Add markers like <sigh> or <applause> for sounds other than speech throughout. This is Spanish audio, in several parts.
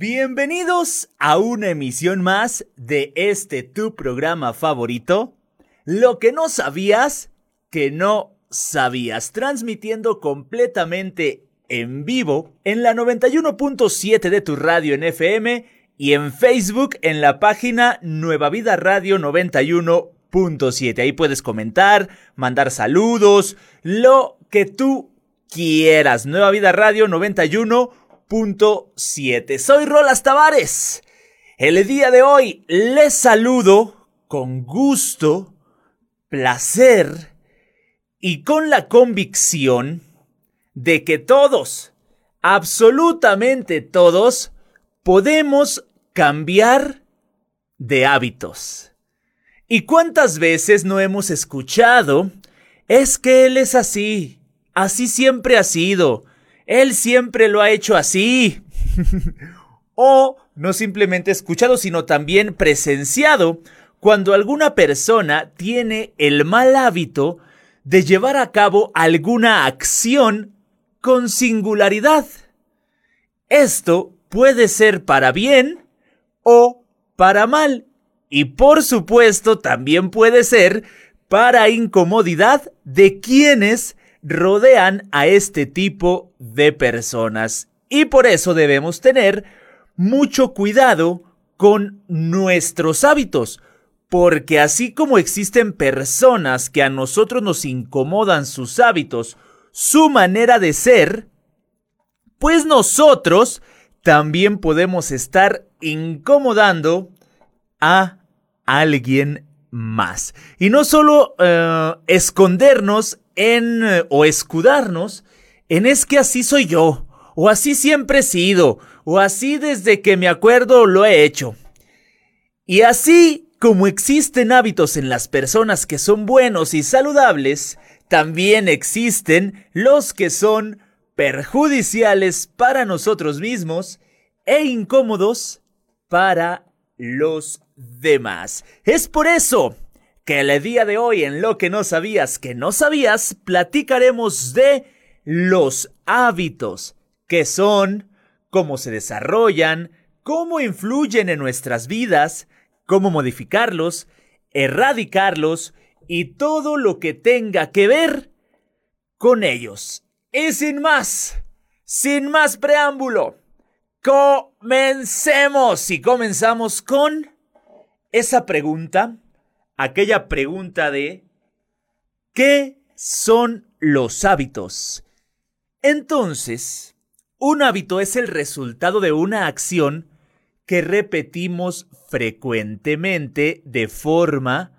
Bienvenidos a una emisión más de este tu programa favorito, Lo que no sabías que no sabías, transmitiendo completamente en vivo en la 91.7 de tu radio en FM y en Facebook en la página Nueva Vida Radio 91.7. Ahí puedes comentar, mandar saludos, lo que tú quieras. Nueva Vida Radio 91.7. Soy Rolas Tavares. El día de hoy les saludo con gusto, placer y con la convicción de que todos, absolutamente todos, podemos cambiar de hábitos. ¿Y cuántas veces no hemos escuchado? Es que él es así, así siempre ha sido, él siempre lo ha hecho así. <laughs> o no simplemente escuchado, sino también presenciado cuando alguna persona tiene el mal hábito de llevar a cabo alguna acción con singularidad. Esto puede ser para bien o para mal. Y por supuesto también puede ser para incomodidad de quienes rodean a este tipo de personas. Y por eso debemos tener mucho cuidado con nuestros hábitos. Porque así como existen personas que a nosotros nos incomodan sus hábitos, su manera de ser, pues nosotros también podemos estar incomodando a alguien más. Y no solo eh, escondernos en eh, o escudarnos en es que así soy yo, o así siempre he sido, o así desde que me acuerdo lo he hecho. Y así como existen hábitos en las personas que son buenos y saludables, también existen los que son perjudiciales para nosotros mismos e incómodos para los demás. Es por eso que el día de hoy en lo que no sabías que no sabías, platicaremos de los hábitos, que son, cómo se desarrollan, cómo influyen en nuestras vidas, cómo modificarlos, erradicarlos y todo lo que tenga que ver con ellos. Y sin más, sin más preámbulo, comencemos y comenzamos con esa pregunta, aquella pregunta de ¿qué son los hábitos? Entonces, un hábito es el resultado de una acción que repetimos frecuentemente de forma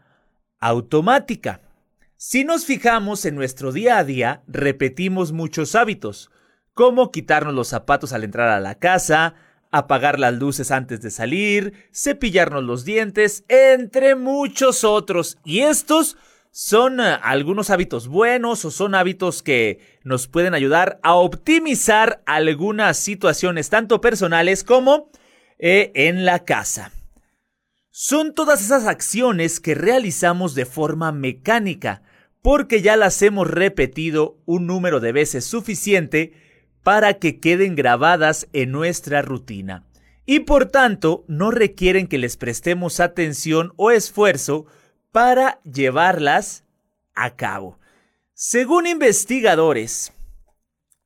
automática. Si nos fijamos en nuestro día a día, repetimos muchos hábitos, como quitarnos los zapatos al entrar a la casa, apagar las luces antes de salir, cepillarnos los dientes, entre muchos otros. Y estos son eh, algunos hábitos buenos o son hábitos que nos pueden ayudar a optimizar algunas situaciones tanto personales como eh, en la casa. Son todas esas acciones que realizamos de forma mecánica, porque ya las hemos repetido un número de veces suficiente para que queden grabadas en nuestra rutina. Y por tanto, no requieren que les prestemos atención o esfuerzo para llevarlas a cabo. Según investigadores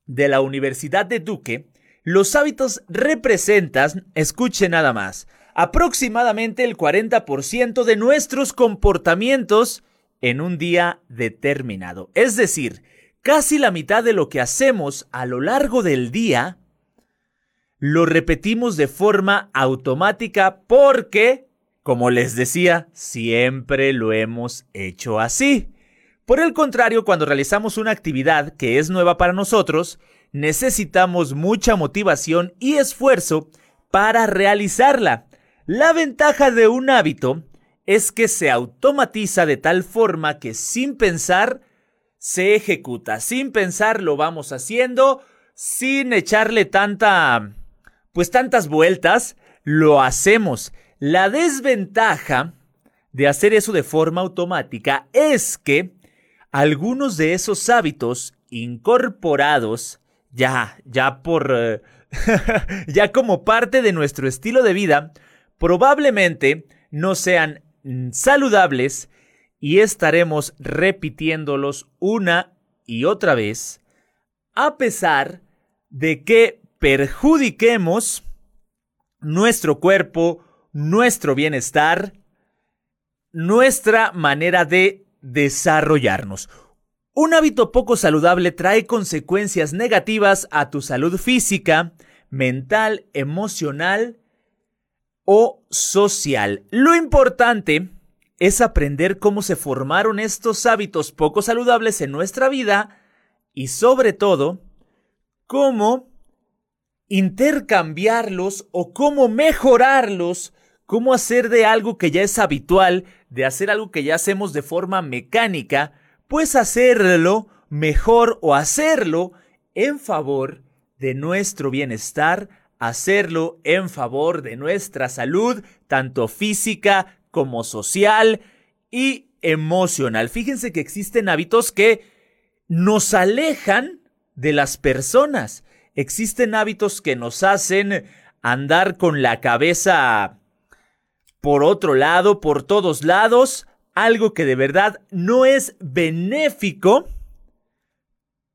de la Universidad de Duque, los hábitos representan, escuchen nada más, aproximadamente el 40% de nuestros comportamientos en un día determinado. Es decir, casi la mitad de lo que hacemos a lo largo del día lo repetimos de forma automática porque, como les decía, siempre lo hemos hecho así. Por el contrario, cuando realizamos una actividad que es nueva para nosotros, necesitamos mucha motivación y esfuerzo para realizarla. La ventaja de un hábito es que se automatiza de tal forma que sin pensar se ejecuta. Sin pensar lo vamos haciendo, sin echarle tanta, pues tantas vueltas, lo hacemos. La desventaja de hacer eso de forma automática es que algunos de esos hábitos incorporados ya, ya por, eh, <laughs> ya como parte de nuestro estilo de vida, probablemente no sean saludables y estaremos repitiéndolos una y otra vez, a pesar de que perjudiquemos nuestro cuerpo, nuestro bienestar, nuestra manera de desarrollarnos. Un hábito poco saludable trae consecuencias negativas a tu salud física, mental, emocional o social. Lo importante es aprender cómo se formaron estos hábitos poco saludables en nuestra vida y sobre todo, cómo intercambiarlos o cómo mejorarlos, cómo hacer de algo que ya es habitual, de hacer algo que ya hacemos de forma mecánica, pues hacerlo mejor o hacerlo en favor de nuestro bienestar, hacerlo en favor de nuestra salud, tanto física como social y emocional. Fíjense que existen hábitos que nos alejan de las personas. Existen hábitos que nos hacen andar con la cabeza por otro lado, por todos lados, algo que de verdad no es benéfico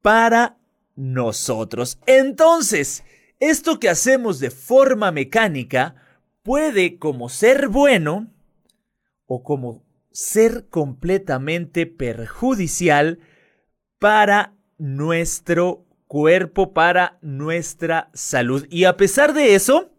para nosotros. Entonces, esto que hacemos de forma mecánica puede como ser bueno o como ser completamente perjudicial para nuestro cuerpo, para nuestra salud. Y a pesar de eso,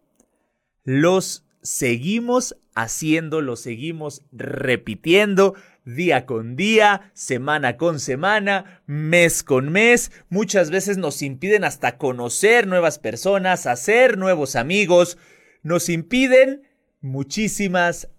los seguimos haciendo, lo seguimos repitiendo día con día, semana con semana, mes con mes. Muchas veces nos impiden hasta conocer nuevas personas, hacer nuevos amigos. Nos impiden muchísimas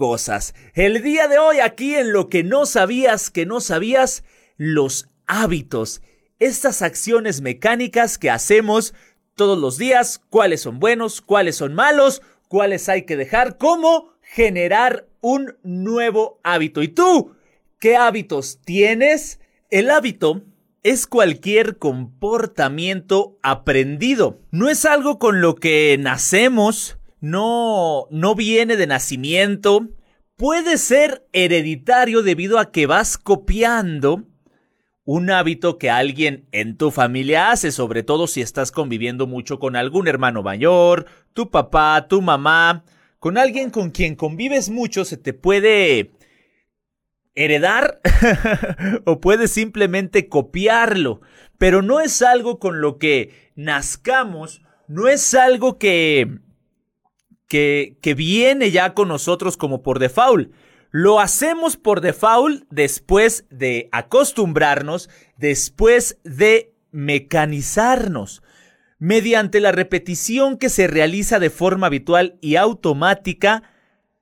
cosas. El día de hoy aquí en lo que no sabías que no sabías, los hábitos. Estas acciones mecánicas que hacemos todos los días, cuáles son buenos, cuáles son malos, cuáles hay que dejar, cómo generar un nuevo hábito. ¿Y tú? ¿Qué hábitos tienes? El hábito es cualquier comportamiento aprendido. No es algo con lo que nacemos, no, no viene de nacimiento. Puede ser hereditario debido a que vas copiando un hábito que alguien en tu familia hace, sobre todo si estás conviviendo mucho con algún hermano mayor, tu papá, tu mamá, con alguien con quien convives mucho, se te puede heredar <laughs> o puedes simplemente copiarlo, pero no es algo con lo que nazcamos, no es algo que, que, que viene ya con nosotros como por default. Lo hacemos por default después de acostumbrarnos, después de mecanizarnos. Mediante la repetición que se realiza de forma habitual y automática,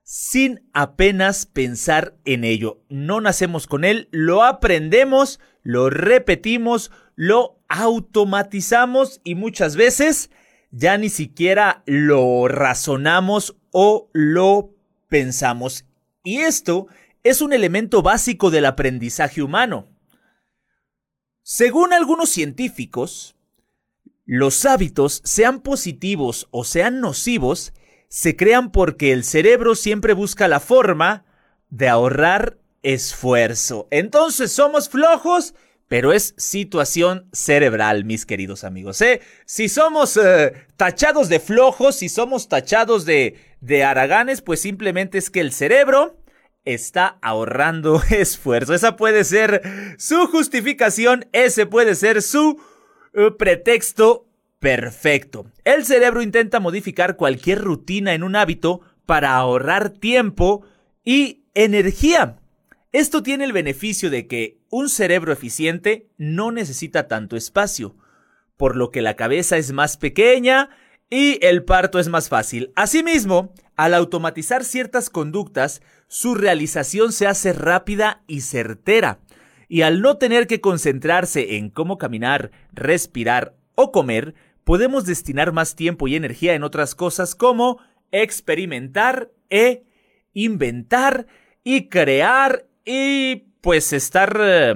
sin apenas pensar en ello. No nacemos con él, lo aprendemos, lo repetimos, lo automatizamos y muchas veces ya ni siquiera lo razonamos o lo pensamos. Y esto es un elemento básico del aprendizaje humano. Según algunos científicos, los hábitos, sean positivos o sean nocivos, se crean porque el cerebro siempre busca la forma de ahorrar esfuerzo. Entonces somos flojos, pero es situación cerebral, mis queridos amigos. ¿eh? Si somos eh, tachados de flojos, si somos tachados de, de haraganes, pues simplemente es que el cerebro está ahorrando <laughs> esfuerzo. Esa puede ser su justificación, ese puede ser su uh, pretexto perfecto. El cerebro intenta modificar cualquier rutina en un hábito para ahorrar tiempo y energía. Esto tiene el beneficio de que un cerebro eficiente no necesita tanto espacio, por lo que la cabeza es más pequeña y el parto es más fácil. Asimismo, al automatizar ciertas conductas, su realización se hace rápida y certera. Y al no tener que concentrarse en cómo caminar, respirar o comer, podemos destinar más tiempo y energía en otras cosas como experimentar e inventar y crear y pues estar eh,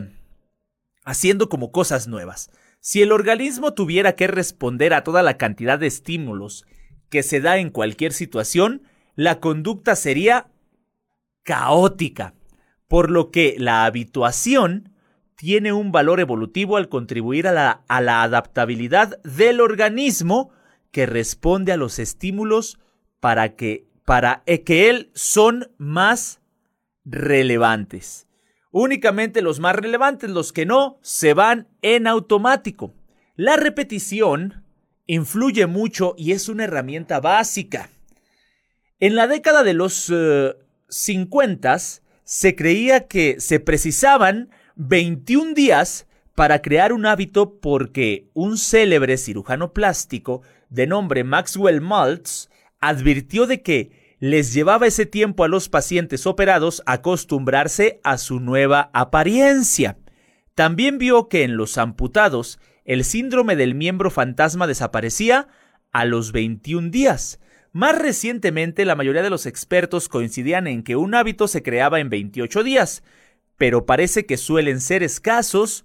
haciendo como cosas nuevas. Si el organismo tuviera que responder a toda la cantidad de estímulos que se da en cualquier situación, la conducta sería caótica, por lo que la habituación tiene un valor evolutivo al contribuir a la, a la adaptabilidad del organismo que responde a los estímulos para que, para que él son más relevantes. Únicamente los más relevantes, los que no, se van en automático. La repetición influye mucho y es una herramienta básica. En la década de los 50 eh, se creía que se precisaban 21 días para crear un hábito porque un célebre cirujano plástico de nombre Maxwell Maltz advirtió de que les llevaba ese tiempo a los pacientes operados acostumbrarse a su nueva apariencia. También vio que en los amputados el síndrome del miembro fantasma desaparecía a los 21 días. Más recientemente, la mayoría de los expertos coincidían en que un hábito se creaba en 28 días, pero parece que suelen ser escasos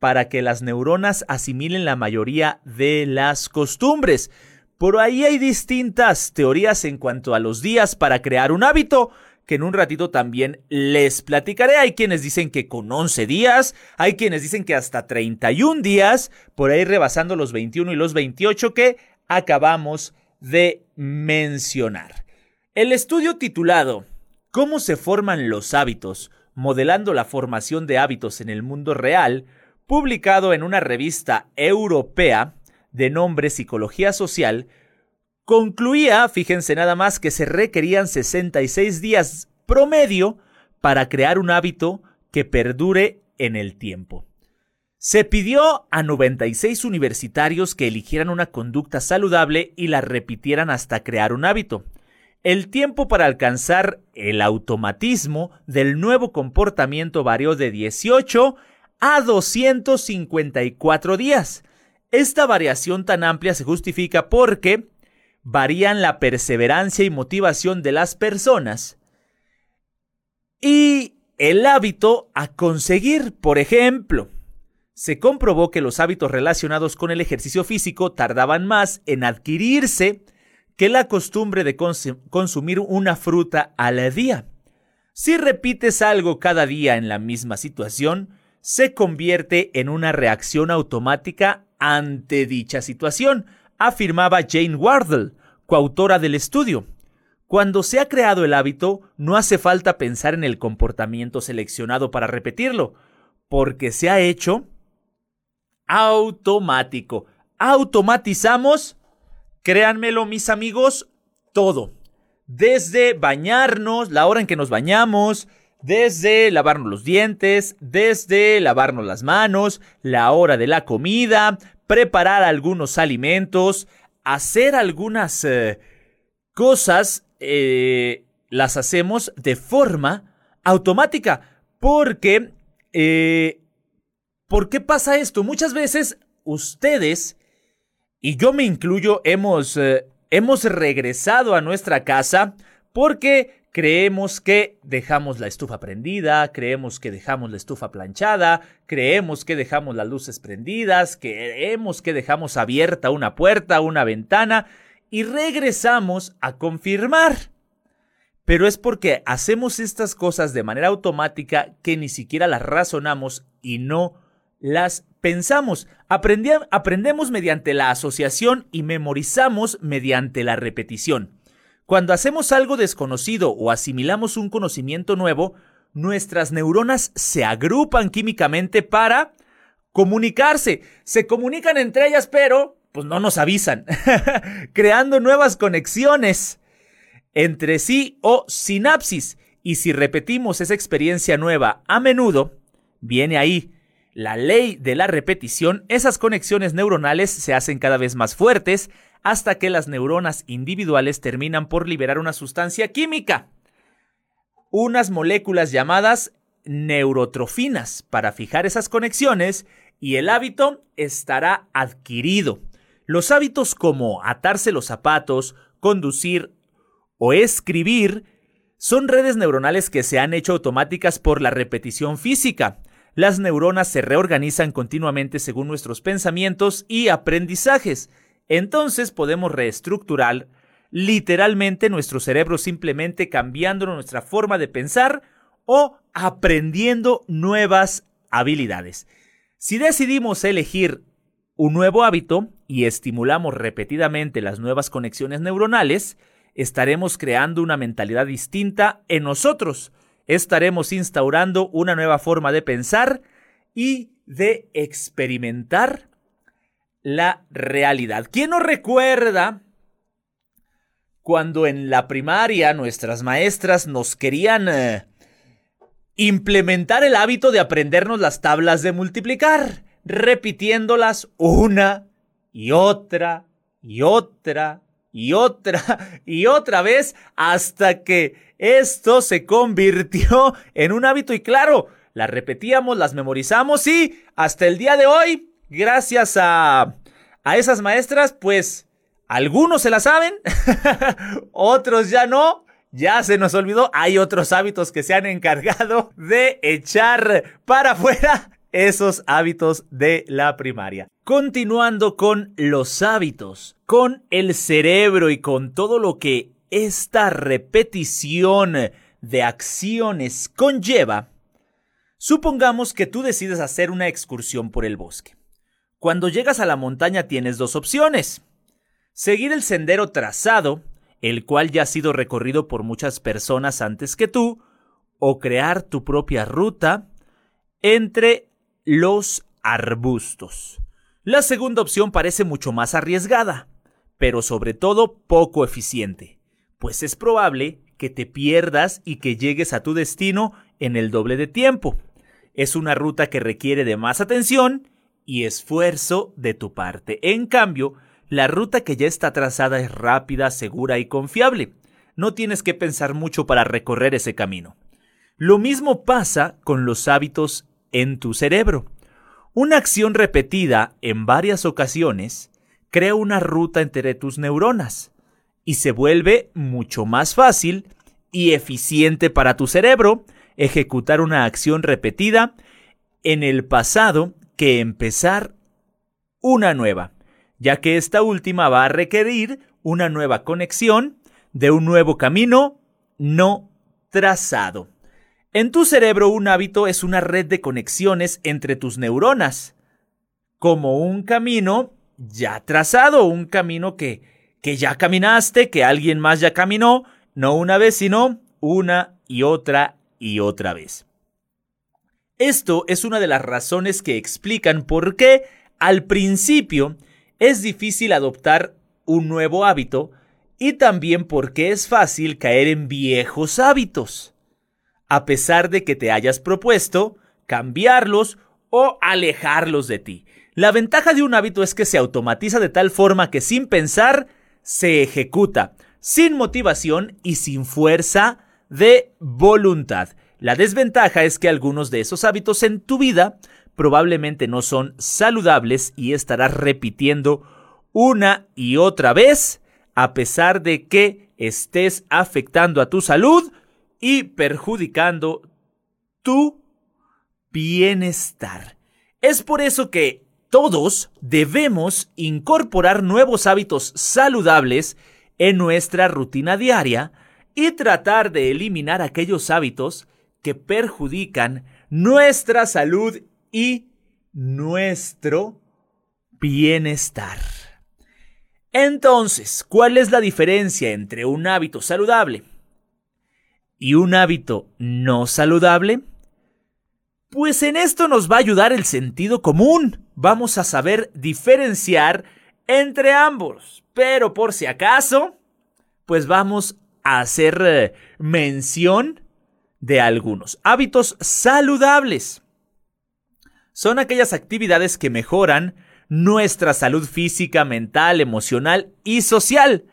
para que las neuronas asimilen la mayoría de las costumbres. Por ahí hay distintas teorías en cuanto a los días para crear un hábito, que en un ratito también les platicaré. Hay quienes dicen que con 11 días, hay quienes dicen que hasta 31 días, por ahí rebasando los 21 y los 28 que acabamos de mencionar. El estudio titulado ¿Cómo se forman los hábitos? modelando la formación de hábitos en el mundo real, publicado en una revista europea de nombre Psicología Social, concluía, fíjense nada más, que se requerían 66 días promedio para crear un hábito que perdure en el tiempo. Se pidió a 96 universitarios que eligieran una conducta saludable y la repitieran hasta crear un hábito. El tiempo para alcanzar el automatismo del nuevo comportamiento varió de 18 a 254 días. Esta variación tan amplia se justifica porque varían la perseverancia y motivación de las personas y el hábito a conseguir, por ejemplo. Se comprobó que los hábitos relacionados con el ejercicio físico tardaban más en adquirirse que la costumbre de consumir una fruta al día. Si repites algo cada día en la misma situación, se convierte en una reacción automática ante dicha situación, afirmaba Jane Wardle, coautora del estudio. Cuando se ha creado el hábito, no hace falta pensar en el comportamiento seleccionado para repetirlo, porque se ha hecho automático. Automatizamos Créanmelo, mis amigos, todo. Desde bañarnos, la hora en que nos bañamos, desde lavarnos los dientes, desde lavarnos las manos, la hora de la comida, preparar algunos alimentos, hacer algunas eh, cosas, eh, las hacemos de forma automática. Porque, eh, ¿por qué pasa esto? Muchas veces ustedes y yo me incluyo, hemos, eh, hemos regresado a nuestra casa porque creemos que dejamos la estufa prendida, creemos que dejamos la estufa planchada, creemos que dejamos las luces prendidas, creemos que dejamos abierta una puerta, una ventana, y regresamos a confirmar. Pero es porque hacemos estas cosas de manera automática que ni siquiera las razonamos y no las pensamos, aprendemos mediante la asociación y memorizamos mediante la repetición. Cuando hacemos algo desconocido o asimilamos un conocimiento nuevo, nuestras neuronas se agrupan químicamente para comunicarse. Se comunican entre ellas, pero pues no nos avisan, <laughs> creando nuevas conexiones entre sí o sinapsis. Y si repetimos esa experiencia nueva a menudo, viene ahí la ley de la repetición, esas conexiones neuronales se hacen cada vez más fuertes hasta que las neuronas individuales terminan por liberar una sustancia química, unas moléculas llamadas neurotrofinas para fijar esas conexiones y el hábito estará adquirido. Los hábitos como atarse los zapatos, conducir o escribir son redes neuronales que se han hecho automáticas por la repetición física. las neuronas se reorganizan continuamente según nuestros pensamientos y aprendizajes. Entonces podemos reestructurar literalmente nuestro cerebro simplemente cambiando nuestra forma de pensar o aprendiendo nuevas habilidades. Si decidimos elegir un nuevo hábito y estimulamos repetidamente las nuevas conexiones neuronales, estaremos creando una mentalidad distinta en nosotros. Estaremos instaurando una nueva forma de pensar y de experimentar la realidad. ¿Quién nos recuerda cuando en la primaria nuestras maestras nos querían eh, implementar el hábito de aprendernos las tablas de multiplicar, repitiéndolas una y otra y otra y otra y otra vez hasta que esto se convirtió en un hábito y claro, las repetíamos, las memorizamos y hasta el día de hoy, gracias a, a esas maestras, pues algunos se la saben, <laughs> otros ya no, ya se nos olvidó, hay otros hábitos que se han encargado de echar para afuera esos hábitos de la primaria. Continuando con los hábitos, con el cerebro y con todo lo que esta repetición de acciones conlleva, supongamos que tú decides hacer una excursión por el bosque. Cuando llegas a la montaña tienes dos opciones. Seguir el sendero trazado el cual ya ha sido recorrido por muchas personas antes que tú, o crear tu propia ruta entre los arbustos. La segunda opción parece mucho más arriesgada, pero sobre todo poco eficiente, pues es probable que te pierdas y que llegues a tu destino en el doble de tiempo. Es una ruta que requiere de más atención y esfuerzo de tu parte. En cambio, la ruta que ya está trazada es rápida, segura y confiable. No tienes que pensar mucho para recorrer ese camino. Lo mismo pasa con los hábitos en tu cerebro. Una acción repetida en varias ocasiones crea una ruta entre tus neuronas y se vuelve mucho más fácil y eficiente para tu cerebro ejecutar una acción repetida en el pasado que empezar una nueva ya que esta última va a requerir una nueva conexión de un nuevo camino no trazado. En tu cerebro un hábito es una red de conexiones entre tus neuronas, como un camino ya trazado, un camino que, que ya caminaste, que alguien más ya caminó, no una vez, sino una y otra y otra vez. Esto es una de las razones que explican por qué al principio es difícil adoptar un nuevo hábito y también porque es fácil caer en viejos hábitos, a pesar de que te hayas propuesto cambiarlos o alejarlos de ti. La ventaja de un hábito es que se automatiza de tal forma que sin pensar se ejecuta, sin motivación y sin fuerza de voluntad. La desventaja es que algunos de esos hábitos en tu vida probablemente no son saludables y estarás repitiendo una y otra vez a pesar de que estés afectando a tu salud y perjudicando tu bienestar. Es por eso que todos debemos incorporar nuevos hábitos saludables en nuestra rutina diaria y tratar de eliminar aquellos hábitos que perjudican nuestra salud y nuestro bienestar. Entonces, ¿cuál es la diferencia entre un hábito saludable y un hábito no saludable? Pues en esto nos va a ayudar el sentido común. Vamos a saber diferenciar entre ambos. Pero por si acaso, pues vamos a hacer eh, mención de algunos hábitos saludables son aquellas actividades que mejoran nuestra salud física, mental, emocional y social.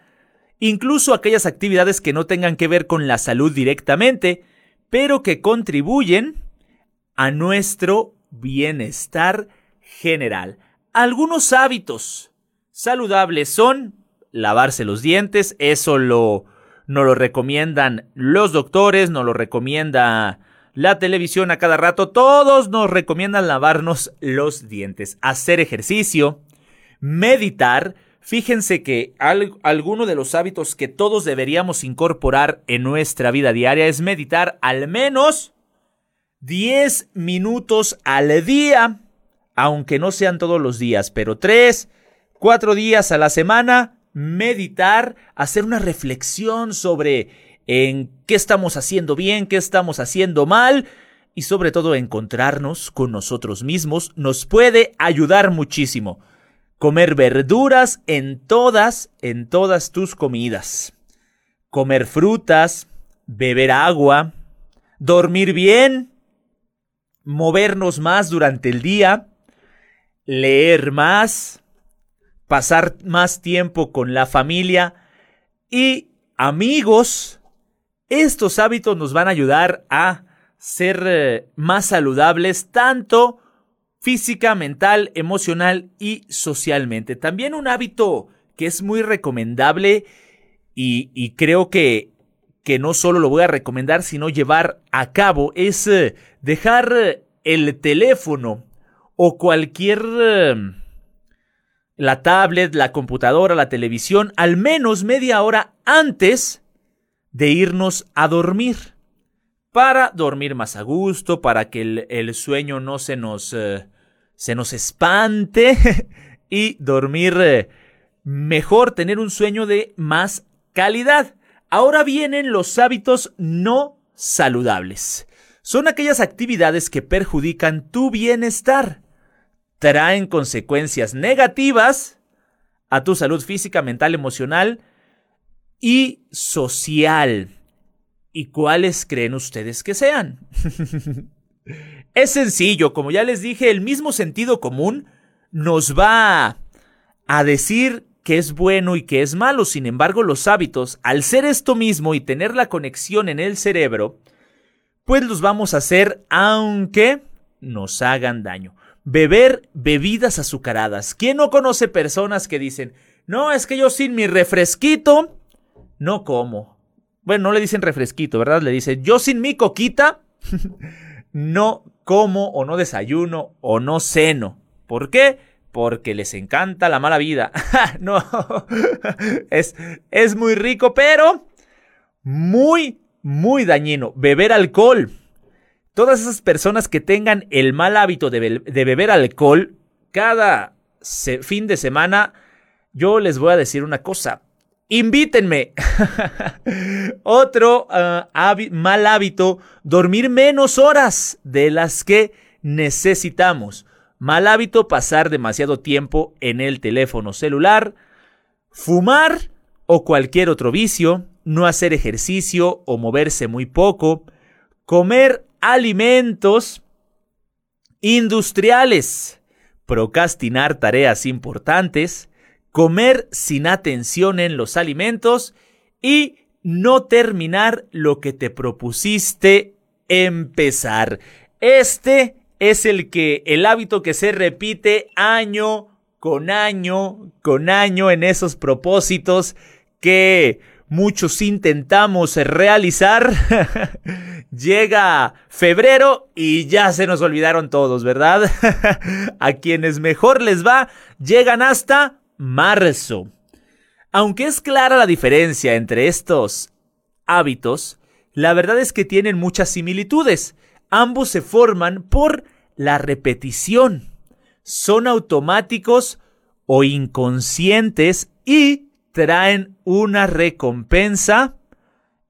Incluso aquellas actividades que no tengan que ver con la salud directamente, pero que contribuyen a nuestro bienestar general. Algunos hábitos saludables son lavarse los dientes, eso lo, no lo recomiendan los doctores, no lo recomienda la televisión a cada rato, todos nos recomiendan lavarnos los dientes, hacer ejercicio, meditar. Fíjense que alguno de los hábitos que todos deberíamos incorporar en nuestra vida diaria es meditar al menos 10 minutos al día, aunque no sean todos los días, pero 3, 4 días a la semana, meditar, hacer una reflexión sobre en qué estamos haciendo bien, qué estamos haciendo mal y sobre todo encontrarnos con nosotros mismos nos puede ayudar muchísimo. Comer verduras en todas, en todas tus comidas. Comer frutas, beber agua, dormir bien, movernos más durante el día, leer más, pasar más tiempo con la familia y amigos estos hábitos nos van a ayudar a ser eh, más saludables tanto física, mental, emocional y socialmente. También un hábito que es muy recomendable y, creo que, que, no solo lo voy a recomendar, sino llevar a cabo es eh, dejar eh, el teléfono o cualquier... la tablet, la computadora, la televisión, al menos media hora antes de irnos a dormir. Para dormir más a gusto, para que el, sueño no se nos, eh, se nos espante <laughs> y dormir eh, mejor, tener un sueño de más calidad. Ahora vienen los hábitos no saludables. Son aquellas actividades que perjudican tu bienestar, traen consecuencias negativas a tu salud física, mental, emocional y social. ¿Y cuáles creen ustedes que sean? <laughs> es sencillo, como ya les dije, el mismo sentido común nos va a decir que es bueno y que es malo. Sin embargo, los hábitos, al ser esto mismo y tener la conexión en el cerebro, pues los vamos a hacer aunque nos hagan daño. Beber bebidas azucaradas. ¿Quién no conoce personas que dicen, no, es que yo sin mi refresquito no como. Bueno, no le dicen refresquito, ¿verdad? Le dicen, yo sin mi coquita <laughs> no como o no desayuno o no ceno. ¿Por qué? Porque les encanta la mala vida. <laughs> no, <laughs> es, es muy rico, pero muy, muy dañino. Beber alcohol. Todas esas personas que tengan el mal hábito de, beber alcohol cada fin de semana, yo les voy a decir una cosa Invítenme. <laughs> Otro ah, mal hábito, dormir menos horas de las que necesitamos. Mal hábito, pasar demasiado tiempo en el teléfono celular. Fumar o cualquier otro vicio. No hacer ejercicio o moverse muy poco. Comer alimentos industriales. Procrastinar tareas importantes comer sin atención en los alimentos y no terminar lo que te propusiste empezar. Este es el que el hábito que se repite año con año con año en esos propósitos que muchos intentamos realizar. <laughs> Llega febrero y ya se nos olvidaron todos, ¿verdad? <laughs> A quienes mejor les va, llegan hasta marzo. Aunque es clara la diferencia entre estos hábitos, la verdad es que tienen muchas similitudes. Ambos se forman por la repetición. Son automáticos o inconscientes y traen una recompensa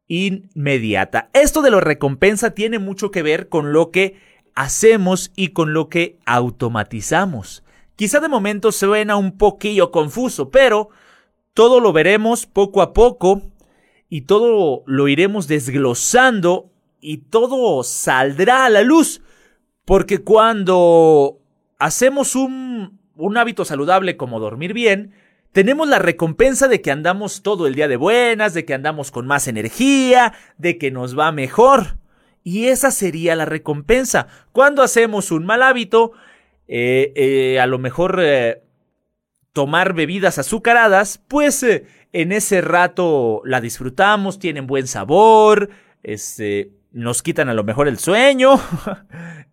inmediata. Esto de la recompensa tiene mucho que ver con lo que hacemos y con lo que automatizamos. Quizá de momento suena un poquillo confuso, pero todo lo veremos poco a poco y todo lo iremos desglosando y todo saldrá a la luz. Porque cuando hacemos un, un hábito saludable como dormir bien, tenemos la recompensa de que andamos todo el día de buenas, de que andamos con más energía, de que nos va mejor. Y esa sería la recompensa. Cuando hacemos un mal hábito, eh, eh, a lo mejor eh, tomar bebidas azucaradas, pues en ese rato la disfrutamos, tienen buen sabor, este, nos quitan a lo mejor el sueño. <laughs>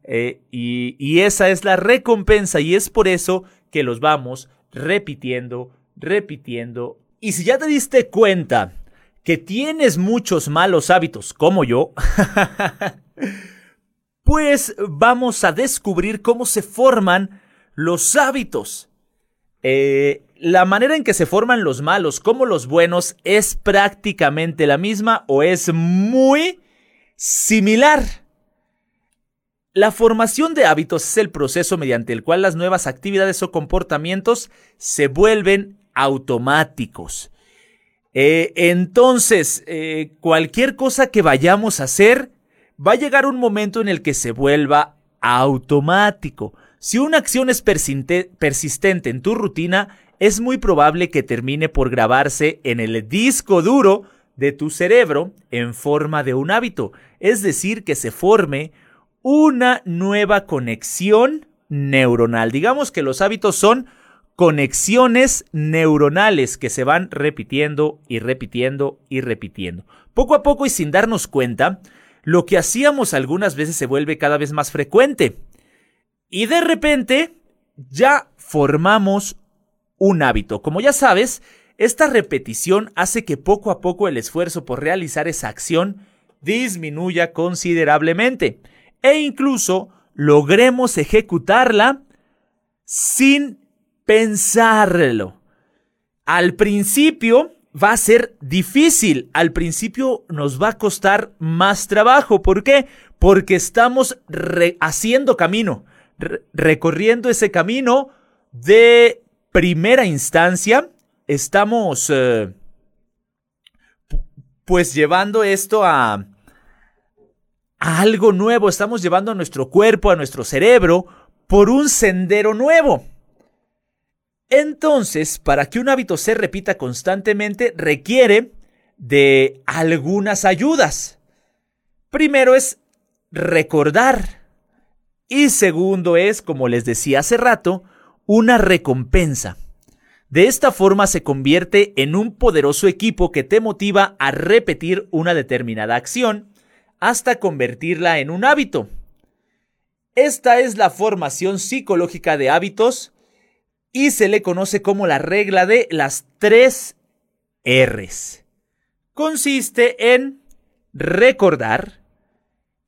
Y esa es la recompensa y es por eso que los vamos repitiendo, repitiendo. Y si ya te diste cuenta que tienes muchos malos hábitos como yo, <laughs> pues vamos a descubrir cómo se forman los hábitos. Eh, la manera en que se forman los malos como los buenos es prácticamente la misma o es muy similar. La formación de hábitos es el proceso mediante el cual las nuevas actividades o comportamientos se vuelven automáticos. Eh, entonces, eh, cualquier cosa que vayamos a hacer, va a llegar un momento en el que se vuelva automático. Si una acción es persistente en tu rutina, es muy probable que termine por grabarse en el disco duro de tu cerebro en forma de un hábito, es decir, que se forme una nueva conexión neuronal. Digamos que los hábitos son conexiones neuronales que se van repitiendo y repitiendo y repitiendo. Poco a poco y sin darnos cuenta, lo que hacíamos algunas veces se vuelve cada vez más frecuente. Y de repente ya formamos un hábito. Como ya sabes, esta repetición hace que poco a poco el esfuerzo por realizar esa acción disminuya considerablemente e incluso logremos ejecutarla sin pensarlo. Al principio va a ser difícil, al principio nos va a costar más trabajo. ¿Por qué? Porque estamos haciendo camino recorriendo ese camino de primera instancia, estamos eh, pues llevando esto a, a algo nuevo, estamos llevando a nuestro cuerpo, a nuestro cerebro, por un sendero nuevo. Entonces, para que un hábito se repita constantemente, requiere de algunas ayudas. Primero es recordar. Y segundo es, como les decía hace rato, una recompensa. De esta forma se convierte en un poderoso equipo que te motiva a repetir una determinada acción hasta convertirla en un hábito. Esta es la formación psicológica de hábitos y se le conoce como la regla de las tres R's. Consiste en recordar,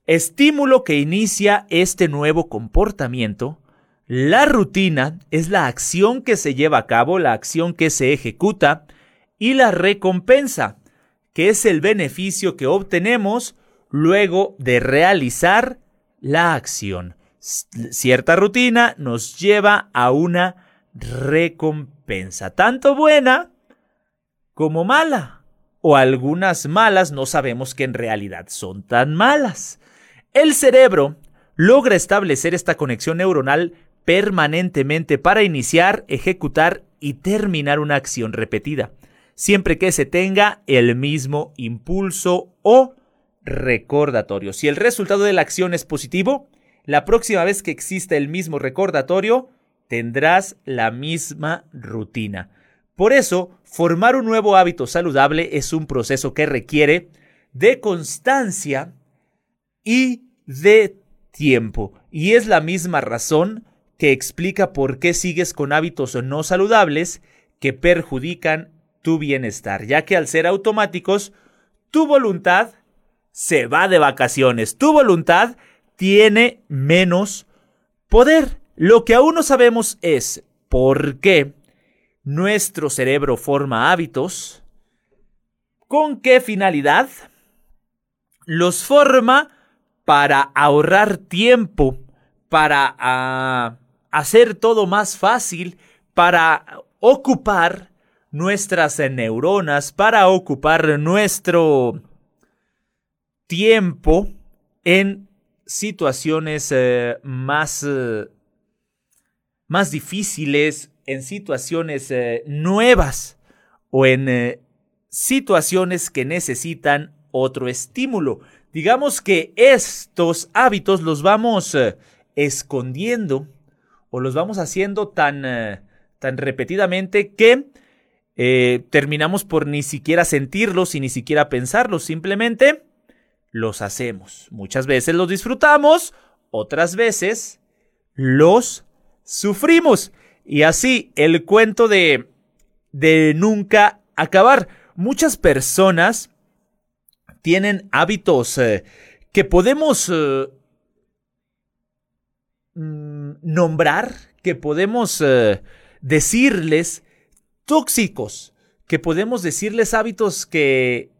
estímulo que inicia este nuevo comportamiento. La rutina es la acción que se lleva a cabo, la acción que se ejecuta, y la recompensa, que es el beneficio que obtenemos luego de realizar la acción. Cierta rutina nos lleva a una recompensa, tanto buena como mala, o algunas malas no sabemos que en realidad son tan malas. El cerebro logra establecer esta conexión neuronal permanentemente para iniciar, ejecutar y terminar una acción repetida, siempre que se tenga el mismo impulso o recordatorio. Si el resultado de la acción es positivo, la próxima vez que exista el mismo recordatorio, tendrás la misma rutina. Por eso, formar un nuevo hábito saludable es un proceso que requiere de constancia y de tiempo. Y es la misma razón que explica por qué sigues con hábitos no saludables que perjudican tu bienestar, ya que al ser automáticos, tu voluntad se va de vacaciones, tu voluntad tiene menos poder. Lo que aún no sabemos es por qué nuestro cerebro forma hábitos, con qué finalidad los forma para ahorrar tiempo, para ah, hacer todo más fácil, para ocupar nuestras neuronas, para ocupar nuestro tiempo en situaciones eh, más, eh, más difíciles, en situaciones eh, nuevas o en situaciones que necesitan otro estímulo. Digamos que estos hábitos los vamos eh, escondiendo o los vamos haciendo tan, eh, tan repetidamente que eh, terminamos por ni siquiera sentirlos y ni siquiera pensarlos. Simplemente los hacemos. Muchas veces los disfrutamos, otras veces los sufrimos. Y así el cuento de, de nunca acabar. Muchas personas tienen hábitos eh, que podemos eh, mm, nombrar, que podemos eh, decirles tóxicos, que podemos decirles hábitos que,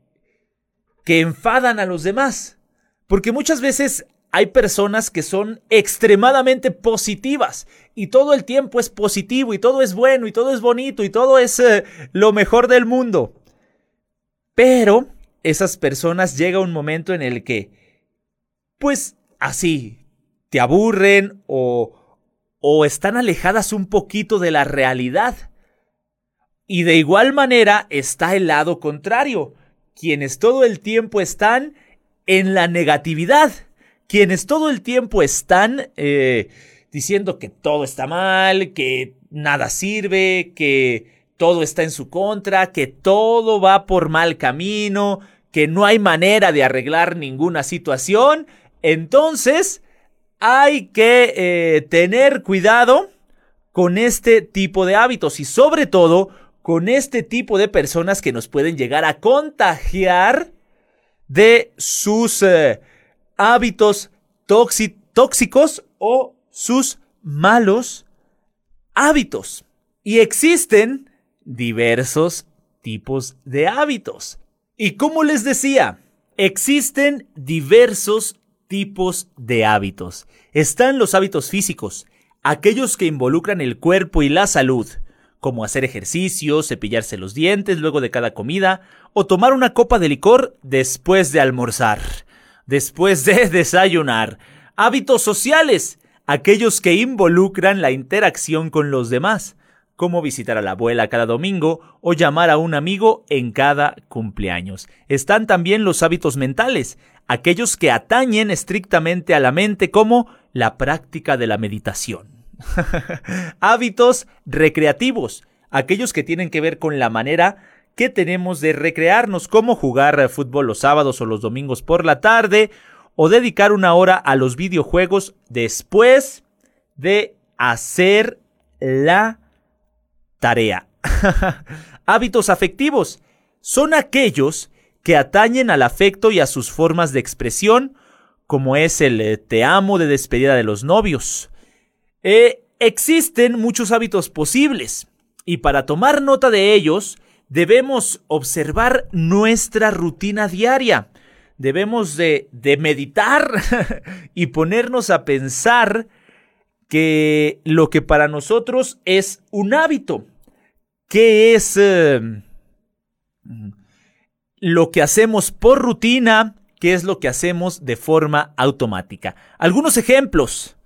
que enfadan a los demás. Porque muchas veces hay personas que son extremadamente positivas y todo el tiempo es positivo y todo es bueno y todo es bonito y todo es eh, lo mejor del mundo. Pero esas personas llega un momento en el que, pues así, te aburren o, o están alejadas un poquito de la realidad. Y de igual manera está el lado contrario, quienes todo el tiempo están en la negatividad, quienes todo el tiempo están eh, diciendo que todo está mal, que nada sirve, que todo está en su contra, que todo va por mal camino, que no hay manera de arreglar ninguna situación, entonces hay que eh, tener cuidado con este tipo de hábitos y sobre todo con este tipo de personas que nos pueden llegar a contagiar de sus eh, hábitos tóxicos o sus malos hábitos. Y existen diversos tipos de hábitos. Y como les decía, existen diversos tipos de hábitos. Están los hábitos físicos, aquellos que involucran el cuerpo y la salud, como hacer ejercicio, cepillarse los dientes luego de cada comida o tomar una copa de licor después de almorzar, después de <laughs> desayunar. Hábitos sociales, aquellos que involucran la interacción con los demás, como visitar a la abuela cada domingo o llamar a un amigo en cada cumpleaños. Están también los hábitos mentales, aquellos que atañen estrictamente a la mente como la práctica de la meditación. <laughs> Hábitos recreativos, aquellos que tienen que ver con la manera que tenemos de recrearnos, como jugar fútbol los sábados o los domingos por la tarde, o dedicar una hora a los videojuegos después de hacer la tarea. <laughs> Hábitos afectivos. Son aquellos que atañen al afecto y a sus formas de expresión, como es el eh, te amo de despedida de los novios, eh, existen muchos hábitos posibles y para tomar nota de ellos debemos observar nuestra rutina diaria. Debemos de, meditar <laughs> y ponernos a pensar que lo que para nosotros es un hábito, que es eh, lo que hacemos por rutina, que es lo que hacemos de forma automática. Algunos ejemplos.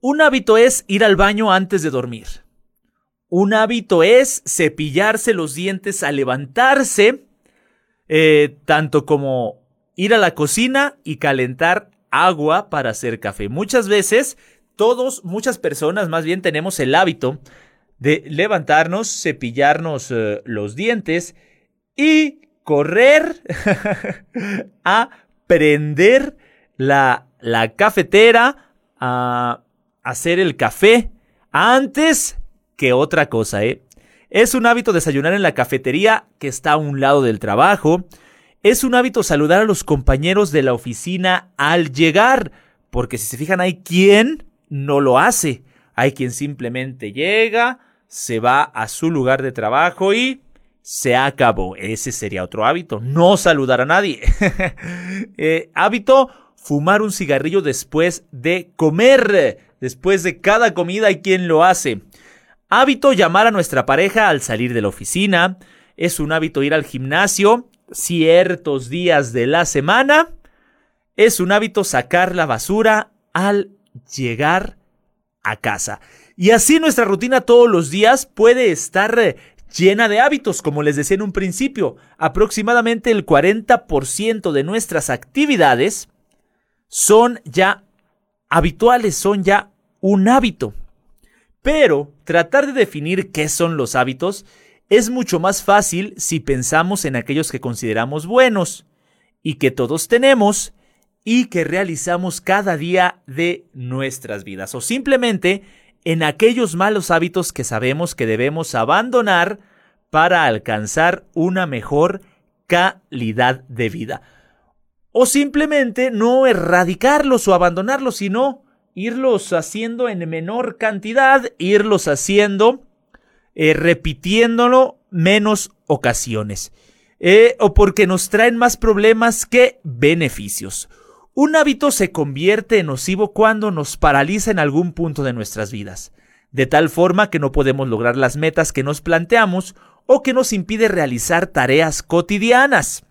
Un hábito es ir al baño antes de dormir. Un hábito es cepillarse los dientes al levantarse, eh, tanto como ir a la cocina y calentar agua para hacer café. Muchas veces, todos, muchas personas más bien tenemos el hábito de levantarnos, cepillarnos eh, los dientes y correr <laughs> a prender la, la cafetera, a hacer el café antes que otra cosa, ¿eh? Es un hábito desayunar en la cafetería que está a un lado del trabajo. Es un hábito saludar a los compañeros de la oficina al llegar, porque si se fijan hay quien no lo hace. Hay quien simplemente llega, se va a su lugar de trabajo y se acabó. Ese sería otro hábito, no saludar a nadie. <laughs> Eh, hábito, fumar un cigarrillo después de comer. Después de cada comida hay quien lo hace. Hábito llamar a nuestra pareja al salir de la oficina. Es un hábito ir al gimnasio ciertos días de la semana. Es un hábito sacar la basura al llegar a casa. Y así nuestra rutina todos los días puede estar eh, llena de hábitos, como les decía en un principio. Aproximadamente el 40% de nuestras actividades son ya habituales, son ya un hábito. Pero tratar de definir qué son los hábitos es mucho más fácil si pensamos en aquellos que consideramos buenos y que todos tenemos y que realizamos cada día de nuestras vidas o simplemente en aquellos malos hábitos que sabemos que debemos abandonar para alcanzar una mejor calidad de vida. O simplemente no erradicarlos o abandonarlos, sino irlos haciendo en menor cantidad, irlos haciendo eh, repitiéndolo menos ocasiones. Eh, o porque nos traen más problemas que beneficios. Un hábito se convierte en nocivo cuando nos paraliza en algún punto de nuestras vidas, de tal forma que no podemos lograr las metas que nos planteamos o que nos impide realizar tareas cotidianas.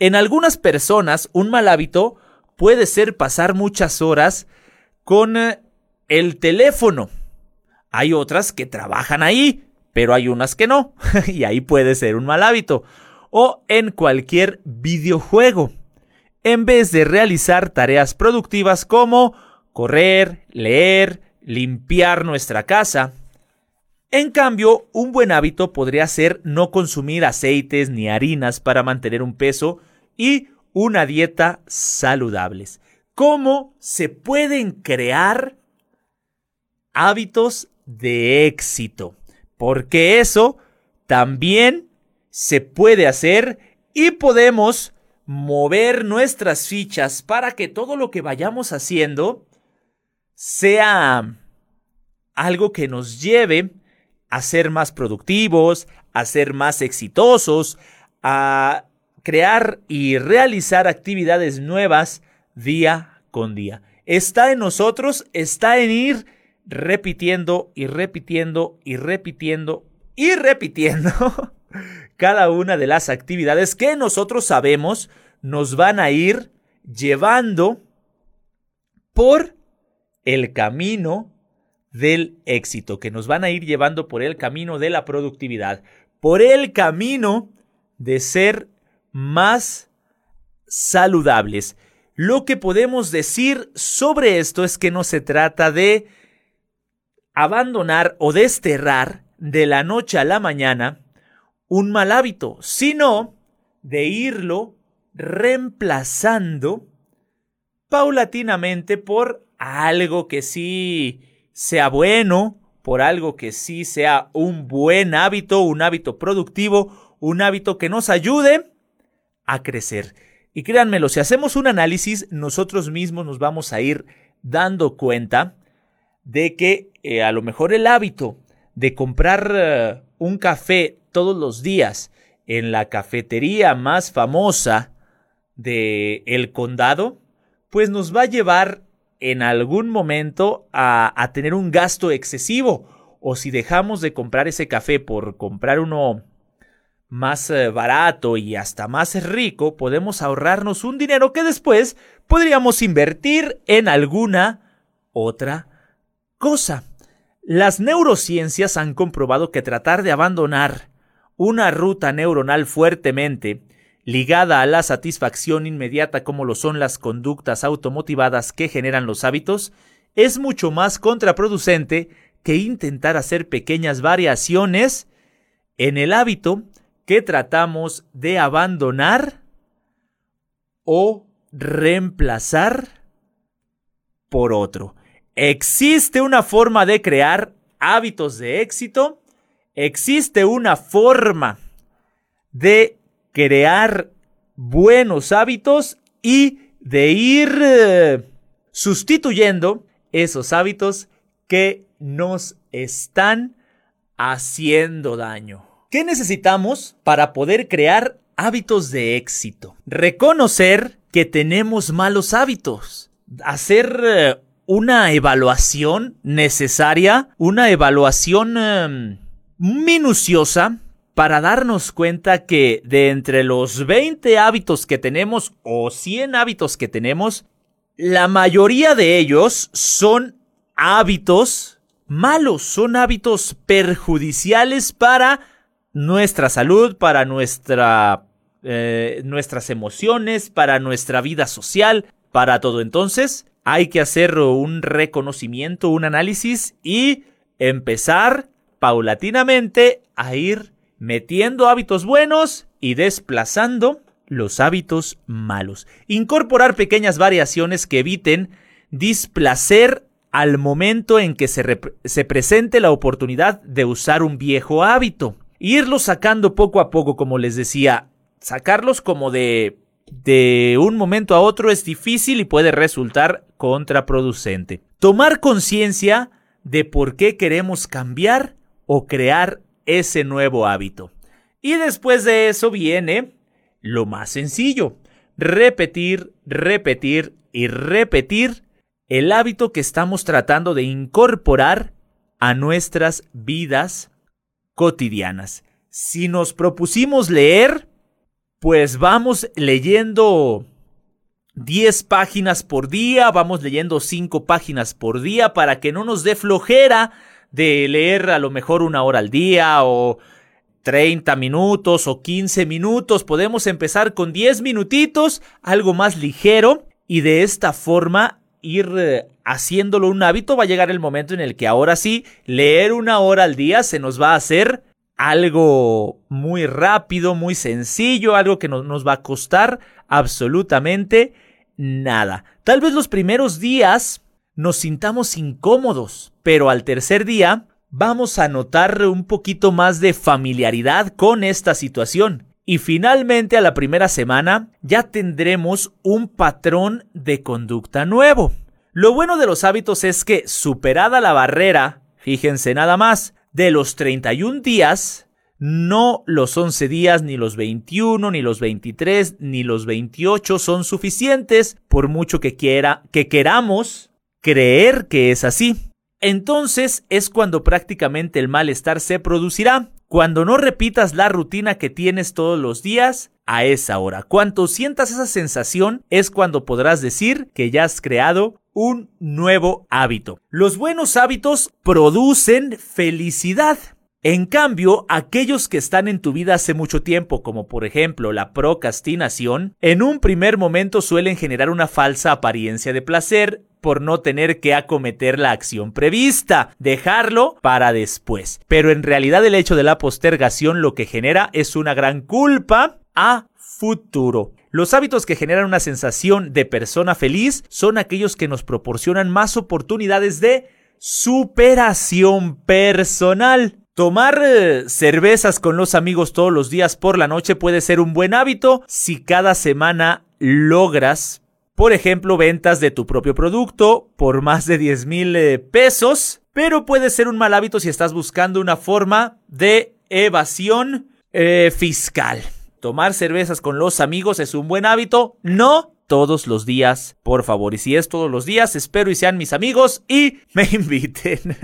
En algunas personas, un mal hábito puede ser pasar muchas horas con eh, el teléfono. Hay otras que trabajan ahí, pero hay unas que no, <laughs> y ahí puede ser un mal hábito. O en cualquier videojuego en vez de realizar tareas productivas como correr, leer, limpiar nuestra casa. En cambio, un buen hábito podría ser no consumir aceites ni harinas para mantener un peso y una dieta saludables. ¿Cómo se pueden crear hábitos de éxito? Porque eso también se puede hacer y podemos mover nuestras fichas para que todo lo que vayamos haciendo sea algo que nos lleve a ser más productivos, a ser más exitosos, a crear y realizar actividades nuevas día con día. Está en nosotros, está en ir repitiendo y repitiendo y repitiendo y repitiendo <laughs> cada una de las actividades que nosotros sabemos nos van a ir llevando por el camino del éxito, que nos van a ir llevando por el camino de la productividad, por el camino de ser más saludables. Lo que podemos decir sobre esto es que no se trata de abandonar o desterrar de la noche a la mañana un mal hábito, sino de irlo reemplazando paulatinamente por algo que sí sea bueno, por algo que sí sea un buen hábito, un hábito productivo, un hábito que nos ayude a crecer. Y créanmelo, si hacemos un análisis, nosotros mismos nos vamos a ir dando cuenta de que eh, a lo mejor el hábito de comprar eh, un café todos los días en la cafetería más famosa de el condado, pues nos va a llevar en algún momento a, a tener un gasto excesivo. O si dejamos de comprar ese café por comprar uno más eh, barato y hasta más rico, podemos ahorrarnos un dinero que después podríamos invertir en alguna otra cosa. Las neurociencias han comprobado que tratar de abandonar una ruta neuronal fuertemente ligada a la satisfacción inmediata como lo son las conductas automotivadas que generan los hábitos, es mucho más contraproducente que intentar hacer pequeñas variaciones en el hábito que tratamos de abandonar o reemplazar por otro. Existe una forma de crear hábitos de éxito existe una forma de crear buenos hábitos y de ir eh, sustituyendo esos hábitos que nos están haciendo daño. ¿Qué necesitamos para poder crear hábitos de éxito? Reconocer que tenemos malos hábitos. Hacer eh, una evaluación necesaria, una evaluación em, minuciosa para darnos cuenta que de entre los 20 hábitos que tenemos o 100 hábitos que tenemos, la mayoría de ellos son hábitos malos, son hábitos perjudiciales para nuestra salud, para nuestra, eh, nuestras emociones, para nuestra vida social, para todo. Entonces, hay que hacer un reconocimiento, un análisis y empezar paulatinamente a ir metiendo hábitos buenos y desplazando los hábitos malos. Incorporar pequeñas variaciones que eviten displacer al momento en que se, se, presente la oportunidad de usar un viejo hábito. Irlos sacando poco a poco, como les decía, sacarlos como de, de un momento a otro es difícil y puede resultar contraproducente. Tomar conciencia de por qué queremos cambiar o crear ese nuevo hábito. Y después de eso viene lo más sencillo, repetir, repetir y repetir el hábito que estamos tratando de incorporar a nuestras vidas cotidianas. Si nos propusimos leer, pues vamos leyendo 10 páginas por día, vamos leyendo 5 páginas por día para que no nos dé flojera de leer a lo mejor una hora al día o 30 minutos o 15 minutos. Podemos empezar con 10 minutitos, algo más ligero, y de esta forma ir eh, haciéndolo un hábito. Va a llegar el momento en el que ahora sí, leer una hora al día se nos va a hacer algo muy rápido, muy sencillo, algo que no nos va a costar absolutamente nada. Tal vez los primeros días nos sintamos incómodos, pero al tercer día vamos a notar un poquito más de familiaridad con esta situación. Y finalmente a la primera semana ya tendremos un patrón de conducta nuevo. Lo bueno de los hábitos es que superada la barrera, fíjense nada más, de los 31 días, no los 11 días, ni los 21, ni los 23, ni los 28 son suficientes por mucho que quiera que queramos creer que es así. Entonces es cuando prácticamente el malestar se producirá. Cuando no repitas la rutina que tienes todos los días a esa hora. Cuando sientas esa sensación es cuando podrás decir que ya has creado un nuevo hábito. Los buenos hábitos producen felicidad. En cambio, aquellos que están en tu vida hace mucho tiempo, como por ejemplo la procrastinación, en un primer momento suelen generar una falsa apariencia de placer por no tener que acometer la acción prevista, dejarlo para después. Pero en realidad el hecho de la postergación lo que genera es una gran culpa a futuro. Los hábitos que generan una sensación de persona feliz son aquellos que nos proporcionan más oportunidades de superación personal. Tomar eh, cervezas con los amigos todos los días por la noche puede ser un buen hábito si cada semana logras, por ejemplo, ventas de tu propio producto por más de 10 mil eh, pesos, pero puede ser un mal hábito si estás buscando una forma de evasión eh, fiscal. Tomar cervezas con los amigos es un buen hábito, no todos los días, por favor. Y si es todos los días, espero y sean mis amigos y me <laughs> inviten.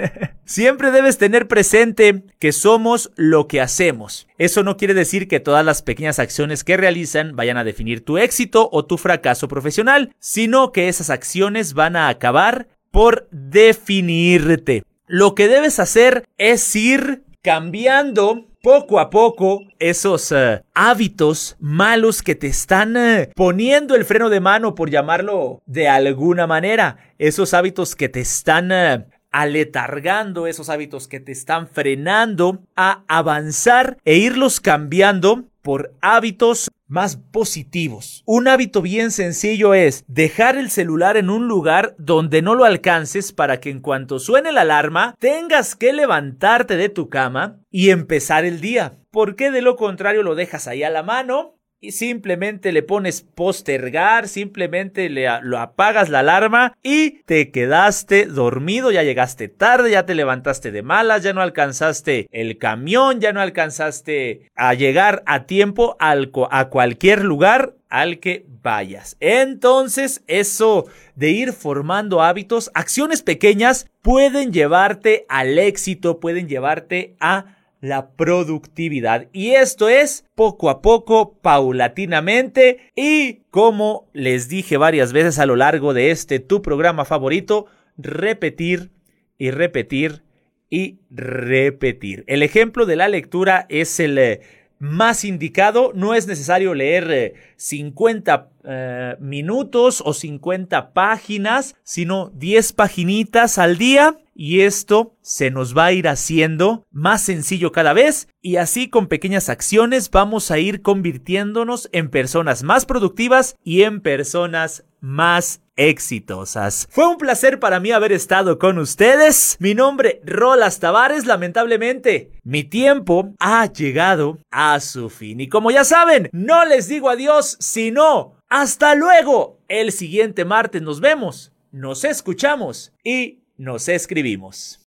Siempre debes tener presente que somos lo que hacemos. Eso no quiere decir que todas las pequeñas acciones que realizan vayan a definir tu éxito o tu fracaso profesional, sino que esas acciones van a acabar por definirte. Lo que debes hacer es ir cambiando poco a poco esos eh, hábitos malos que te están eh, poniendo el freno de mano, por llamarlo de alguna manera, esos hábitos que te están eh, aletargando, esos hábitos que te están frenando a avanzar e irlos cambiando por hábitos más positivos. Un hábito bien sencillo es dejar el celular en un lugar donde no lo alcances para que en cuanto suene la alarma tengas que levantarte de tu cama y empezar el día. Porque de lo contrario lo dejas ahí a la mano y simplemente le pones postergar, simplemente le lo apagas la alarma y te quedaste dormido, ya llegaste tarde, ya te levantaste de malas, ya no alcanzaste el camión, ya no alcanzaste a llegar a tiempo al, a cualquier lugar al que vayas. Entonces, eso de ir formando hábitos, acciones pequeñas pueden llevarte al éxito, pueden llevarte a la productividad. Y esto es poco a poco, paulatinamente y como les dije varias veces a lo largo de este tu programa favorito, repetir y repetir y repetir. El ejemplo de la lectura es el eh, más indicado. No es necesario leer 50 eh, eh, minutos o 50 páginas, sino 10 paginitas al día y esto se nos va a ir haciendo más sencillo cada vez y así con pequeñas acciones vamos a ir convirtiéndonos en personas más productivas y en personas más exitosas. Fue un placer para mí haber estado con ustedes. Mi nombre, Rolas Tavares, lamentablemente, mi tiempo ha llegado a su fin. Y como ya saben, no les digo adiós, sino hasta luego. El siguiente martes nos vemos, nos escuchamos y nos escribimos.